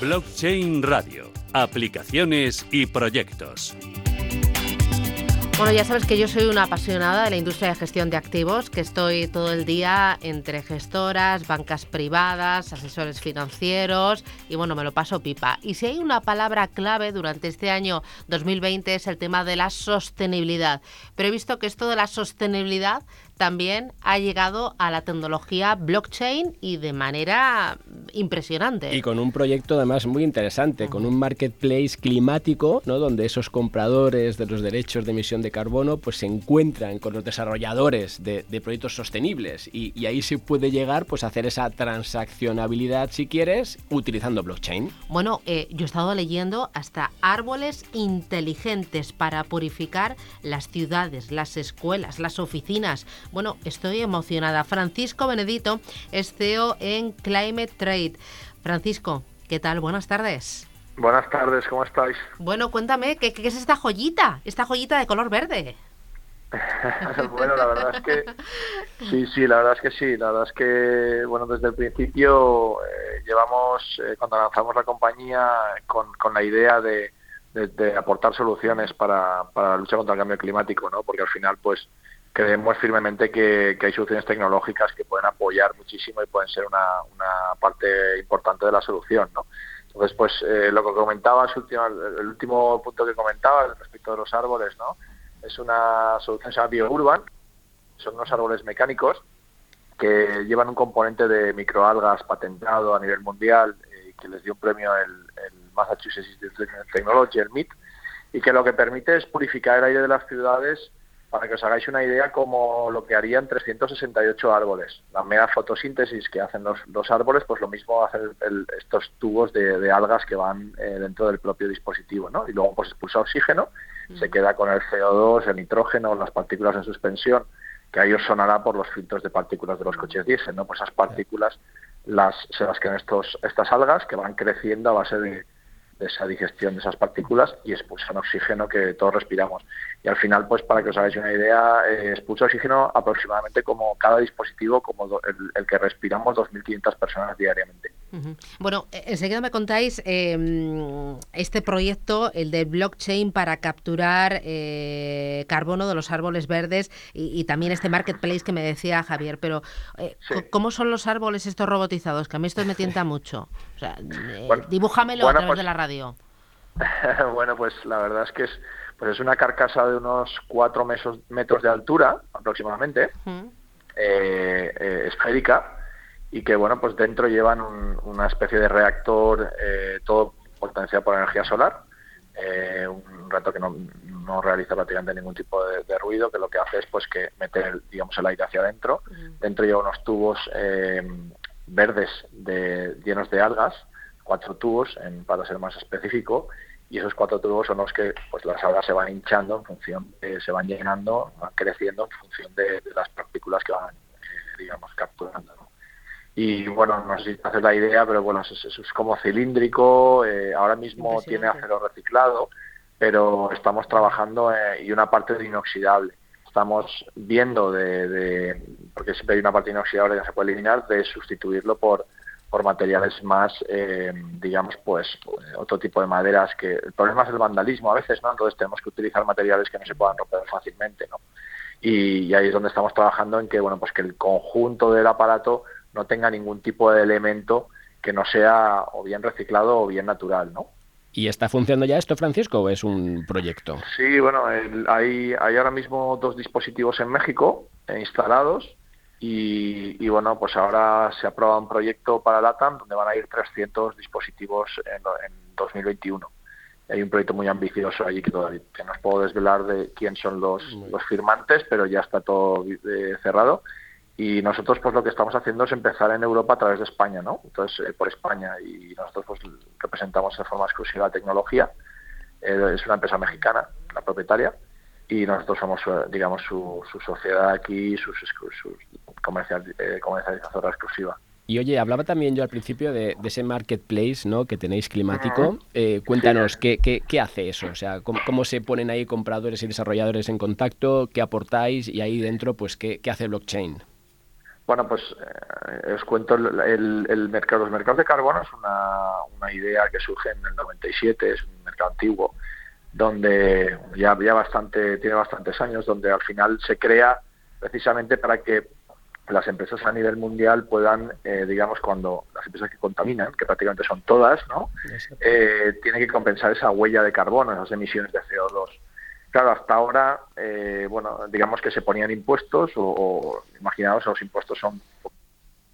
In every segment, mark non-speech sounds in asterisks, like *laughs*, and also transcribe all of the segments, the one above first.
Blockchain Radio. Aplicaciones y proyectos. Bueno, ya sabes que yo soy una apasionada de la industria de gestión de activos, que estoy todo el día entre gestoras, bancas privadas, asesores financieros y bueno, me lo paso pipa. Y si hay una palabra clave durante este año 2020 es el tema de la sostenibilidad. Pero he visto que esto de la sostenibilidad también ha llegado a la tecnología blockchain y de manera impresionante. Y con un proyecto además muy interesante, con un marketplace climático, ¿no? donde esos compradores de los derechos de emisión de carbono pues se encuentran con los desarrolladores de, proyectos sostenibles y, ahí se puede llegar pues a hacer esa transaccionabilidad si quieres utilizando blockchain. Bueno, eh, yo he estado leyendo hasta árboles inteligentes para purificar las ciudades, las escuelas, las oficinas bueno, estoy emocionada. Francisco Benedito es CEO en Climate Trade. Francisco, ¿qué tal? Buenas tardes. Buenas tardes, ¿cómo estáis? Bueno, cuéntame, ¿qué, es esta joyita? Esta joyita de color verde. *laughs* bueno, la verdad es que sí, sí, la verdad es que sí. La verdad es que, bueno, desde el principio eh, llevamos, eh, cuando lanzamos la compañía, con, la idea de, aportar soluciones para, para la lucha contra el cambio climático, ¿no? Porque al final, pues, creemos firmemente que, hay soluciones tecnológicas que pueden apoyar muchísimo y pueden ser una, parte importante de la solución, ¿no? Entonces, pues eh, lo que comentabas, el último punto que comentabas respecto de los árboles, ¿no? Es una solución que se llama BioUrban, son unos árboles mecánicos que llevan un componente de microalgas patentado a nivel mundial eh, que les dio un premio el, el Massachusetts Institute of Technology, el MIT, y que lo que permite es purificar el aire de las ciudades para que os hagáis una idea, como lo que harían 368 árboles. La mera fotosíntesis que hacen los, árboles, pues lo mismo hacen estos tubos de, algas que van eh, dentro del propio dispositivo, ¿no? Y luego pues expulsa oxígeno, se queda con el CO2, el nitrógeno, las partículas en suspensión, que ahí os sonará por los filtros de partículas de los coches diésel, ¿no? Pues esas partículas las, se las quedan estos, estas algas que van creciendo a base de, de esa digestión de esas partículas y expulsan oxígeno que todos respiramos. Y al final, pues para que os hagáis una idea, eh, expulsa oxígeno aproximadamente como cada dispositivo, como el, que respiramos 2.500 personas diariamente. Bueno, e, enseguida me contáis em, este proyecto, el de blockchain para capturar eh, carbono de los árboles verdes y, también este marketplace que me decía Javier, pero eh, ¿cómo son los árboles estos robotizados? Que a mí esto me tienta mucho. O sea, dibújamelo a través pues de la radio. *laughs* bueno, pues la verdad es que es pues es una carcasa de unos 4 metros de altura aproximadamente, eh, eh, esférica, y que bueno, pues dentro llevan una especie de reactor eh, todo potenciado por energía solar, un rato que no, no, realiza prácticamente ningún tipo de, ruido, que lo que hace es pues que meter digamos el aire hacia adentro, dentro lleva unos tubos verdes de, llenos de algas, cuatro tubos en, para ser más específico, y esos cuatro tubos son los que pues las algas se van hinchando en función, se van llenando, van creciendo en función de, las partículas que van, eh, digamos, capturando. Y bueno, no sé si te haces la idea, pero bueno, eso, es como cilíndrico, eh, ahora mismo tiene acero reciclado, pero estamos trabajando eh, y una parte de inoxidable. Estamos viendo de, de, porque siempre hay una parte inoxidable que se puede eliminar, de sustituirlo por por materiales más, eh, digamos, pues otro tipo de maderas que el problema es el vandalismo a veces, ¿no? Entonces tenemos que utilizar materiales que no se puedan romper fácilmente, ¿no? Y, ahí es donde estamos trabajando en que, bueno, pues que el conjunto del aparato no tenga ningún tipo de elemento que no sea o bien reciclado o bien natural, ¿no? ¿Y está funcionando ya esto, Francisco, o es un proyecto? Sí, bueno, hay, hay ahora mismo dos dispositivos en México eh, instalados y, bueno, pues ahora se aprueba un proyecto para LATAM donde van a ir 300 dispositivos en, 2021. Hay un proyecto muy ambicioso allí que todavía no os puedo desvelar de quién son los, los firmantes, pero ya está todo eh, cerrado. Y nosotros pues lo que estamos haciendo es empezar en Europa a través de España, ¿no? Entonces, eh, por España. Y nosotros pues representamos de forma exclusiva la tecnología. Eh, es una empresa mexicana, la propietaria y nosotros somos, digamos, su, su sociedad aquí, sus, sus comercial, eh, comercializadora exclusiva. Y oye, hablaba también yo al principio de, ese marketplace ¿no? que tenéis climático. Eh, cuéntanos, ¿qué, qué, hace eso? O sea, ¿cómo, se ponen ahí compradores y desarrolladores en contacto? ¿Qué aportáis? Y ahí dentro, pues, ¿qué, qué hace blockchain? Bueno, pues eh, os cuento, el, el, mercado, los mercados de carbono es una, una una idea que surge en el 97, es un mercado antiguo, donde ya, ya bastante, tiene bastantes años, donde al final se crea precisamente para que las empresas a nivel mundial puedan, eh, digamos, cuando las empresas que contaminan, que prácticamente son todas, ¿no? Eh, tienen que compensar esa huella de carbono, esas emisiones de CO2. Claro, hasta ahora, eh, bueno, digamos que se ponían impuestos o, o imaginaos, los impuestos son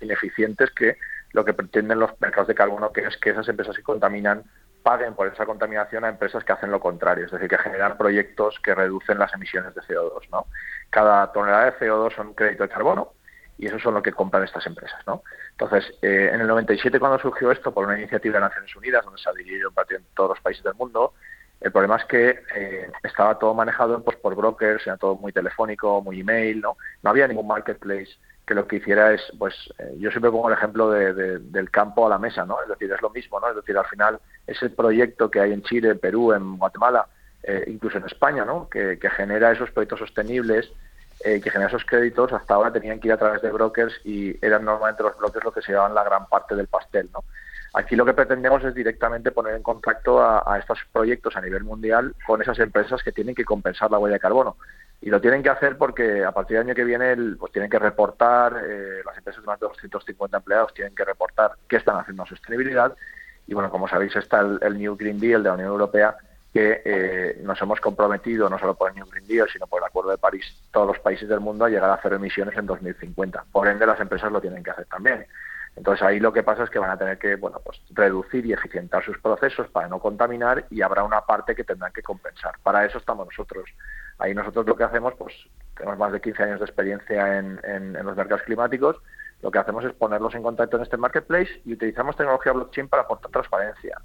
ineficientes que lo que pretenden los mercados de carbono, que es que esas empresas que contaminan paguen por esa contaminación a empresas que hacen lo contrario, es decir, que generan proyectos que reducen las emisiones de CO2. ¿no? Cada tonelada de CO2 son crédito de carbono y eso son lo que compran estas empresas. ¿no? Entonces, eh, en el 97 cuando surgió esto por una iniciativa de Naciones Unidas, donde se ha dirigido en todos los países del mundo, el problema es que eh, estaba todo manejado pues, por brokers, era todo muy telefónico, muy email, ¿no? No había ningún marketplace que lo que hiciera es, pues, eh, yo siempre pongo el ejemplo de, del campo a la mesa, ¿no? Es decir, es lo mismo, ¿no? Es decir, al final ese proyecto que hay en Chile, en Perú, en Guatemala, eh, incluso en España, ¿no? Que, genera esos proyectos sostenibles, eh, que genera esos créditos, hasta ahora tenían que ir a través de brokers y eran normalmente los brokers los que se llevaban la gran parte del pastel, ¿no? Aquí lo que pretendemos es directamente poner en contacto a, a estos proyectos a nivel mundial con esas empresas que tienen que compensar la huella de carbono y lo tienen que hacer porque a partir del año que viene pues tienen que reportar, eh, las empresas de más de 250 empleados tienen que reportar qué están haciendo en sostenibilidad y bueno, como sabéis está el, New Green Deal de la Unión Europea que eh, nos hemos comprometido no solo por el New Green Deal sino por el Acuerdo de París todos los países del mundo a llegar a cero emisiones en 2050. Por ende las empresas lo tienen que hacer también. Entonces ahí lo que pasa es que van a tener que bueno pues reducir y eficientar sus procesos para no contaminar y habrá una parte que tendrán que compensar. Para eso estamos nosotros Ahí nosotros lo que hacemos, pues tenemos más de 15 años de experiencia en, los mercados climáticos, lo que hacemos es ponerlos en contacto en este marketplace y utilizamos tecnología blockchain para aportar transparencia,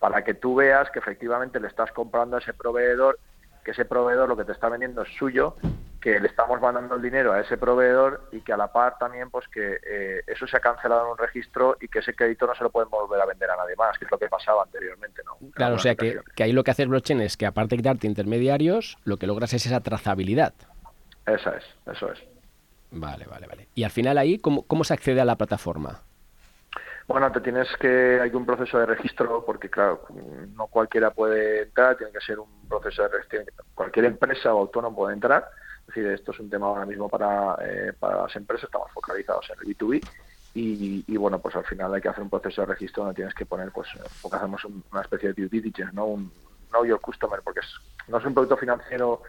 para que tú veas que efectivamente le estás comprando a ese proveedor, que ese proveedor lo que te está vendiendo es suyo que le estamos mandando el dinero a ese proveedor y que a la par también pues que eh, eso se ha cancelado en un registro y que ese crédito no se lo pueden volver a vender a nadie más, que es lo que pasaba anteriormente. ¿no? Claro, o sea que, que, ahí lo que hace el blockchain es que aparte de quitarte intermediarios, lo que logras es esa trazabilidad. Esa es, eso es. Vale, vale, vale. Y al final ahí, ¿cómo, cómo se accede a la plataforma? Bueno, te tienes que, hay un proceso de registro porque claro, no cualquiera puede entrar, tiene que ser un proceso de registro, cualquier empresa o autónomo puede entrar es decir, esto es un tema ahora mismo para, eh, para las empresas, estamos focalizados en el B2B y, bueno, pues al final hay que hacer un proceso de registro donde tienes que poner, pues, porque hacemos una especie de due diligence, ¿no? Un know your customer, porque es, no es un producto financiero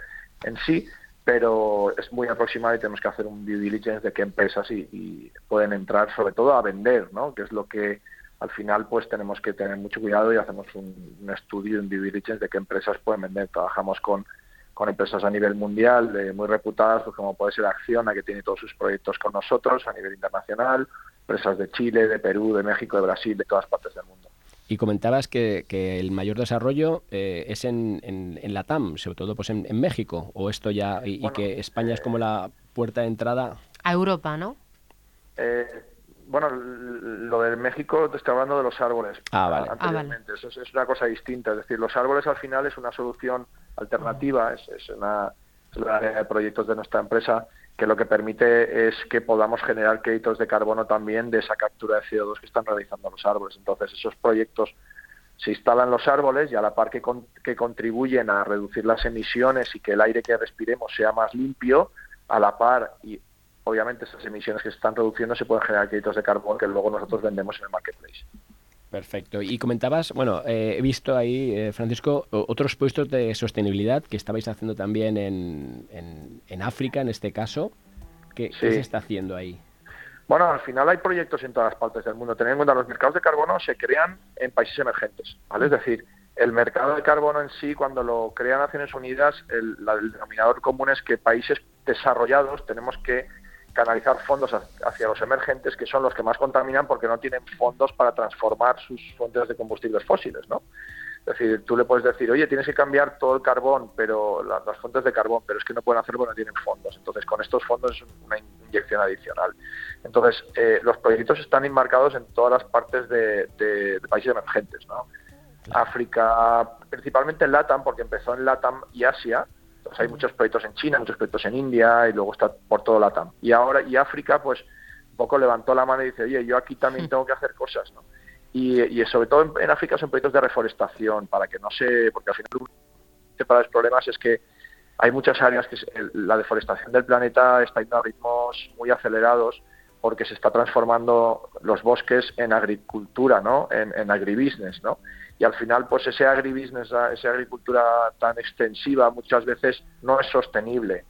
en sí, pero es muy aproximado y tenemos que hacer un due diligence de qué empresas y, pueden entrar sobre todo a vender, ¿no? Que es lo que al final pues tenemos que tener mucho cuidado y hacemos un, estudio, un due diligence de qué empresas pueden vender. Trabajamos con con empresas a nivel mundial de muy reputadas, pues como puede ser Acciona, que tiene todos sus proyectos con nosotros a nivel internacional, empresas de Chile, de Perú, de México, de Brasil, de todas partes del mundo. Y comentabas que, el mayor desarrollo eh, es en, en, la TAM, sobre todo pues en, México, o esto ya, y, que España es como la puerta de entrada. A Europa, ¿no? Eh, bueno, lo de México te estoy hablando de los árboles. Ah, vale. Anteriormente. Ah, Eso es, una cosa distinta. Es decir, los árboles al final es una solución alternativa, es, es una área de proyectos de nuestra empresa que lo que permite es que podamos generar créditos de carbono también de esa captura de CO2 que están realizando los árboles. Entonces, esos proyectos se instalan los árboles y a la par que, que contribuyen a reducir las emisiones y que el aire que respiremos sea más limpio, a la par y obviamente esas emisiones que se están reduciendo se pueden generar créditos de carbono que luego nosotros vendemos en el marketplace. Perfecto. Y comentabas, bueno, eh, he visto ahí, eh, Francisco, otros puestos de sostenibilidad que estabais haciendo también en, en, África, en este caso. ¿Qué, se está haciendo ahí? Bueno, al final hay proyectos en todas las partes del mundo. Tened en cuenta, los mercados de carbono se crean en países emergentes, ¿vale? Es decir, el mercado de carbono en sí, cuando lo crea Naciones Unidas, el denominador común es que países desarrollados tenemos que canalizar fondos hacia los emergentes, que son los que más contaminan porque no tienen fondos para transformar sus fuentes de combustibles fósiles, ¿no? Es decir, tú le puedes decir, oye, tienes que cambiar todo el carbón, pero las, fuentes de carbón, pero es que no pueden hacerlo porque no tienen fondos. Entonces, con estos fondos es una inyección adicional. Entonces, eh, los proyectos están enmarcados en todas las partes de, países emergentes, ¿no? África, principalmente en LATAM, porque empezó en LATAM y Asia, hay muchos proyectos en China, muchos proyectos en India y luego está por todo la TAM. Y ahora, y África, pues un poco levantó la mano y dice, oye, yo aquí también tengo que hacer cosas, ¿no? y, sobre todo en, África son proyectos de reforestación para que no se, porque al final de los problemas es que hay muchas áreas que la deforestación del planeta está yendo a ritmos muy acelerados porque se está transformando los bosques en agricultura, ¿no? En, en agribusiness, ¿no? Y al final, pues ese agribusiness, esa agricultura tan extensiva muchas veces no es sostenible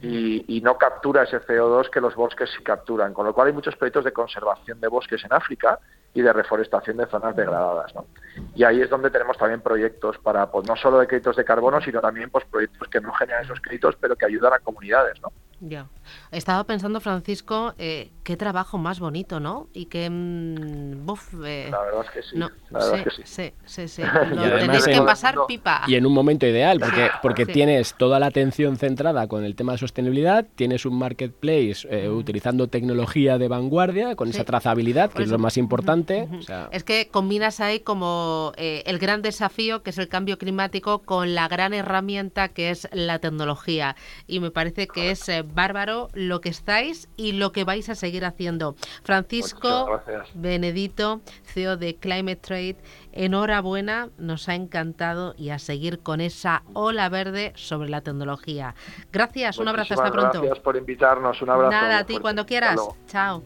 y, no captura ese CO2 que los bosques sí capturan. Con lo cual hay muchos proyectos de conservación de bosques en África y de reforestación de zonas degradadas. ¿no? Y ahí es donde tenemos también proyectos para, pues no solo de créditos de carbono, sino también pues, proyectos que no generan esos créditos, pero que ayudan a comunidades. ¿no? Ya. Estaba pensando, Francisco, eh, qué trabajo más bonito, ¿no? Y qué... Mm, eh, la verdad es que sí. la verdad es que sí. Sí, sí, sí. *laughs* Lo tenéis que pasar pipa. Y en un momento ideal, *laughs* porque, porque tienes toda la atención centrada con el tema de sostenibilidad, tienes un marketplace eh, utilizando tecnología de vanguardia, con esa trazabilidad, que es lo más importante. Es que combinas ahí como el gran desafío, que es el cambio climático, con la gran herramienta que es la tecnología. Y me parece que es bárbaro lo que estáis y lo que vais a seguir haciendo. Francisco Benedito, CEO de Climate Trade, enhorabuena, nos ha encantado y a seguir con esa ola verde sobre la tecnología. Gracias, un abrazo, hasta pronto. Gracias por invitarnos, un abrazo. Nada, a ti cuando quieras. Chao.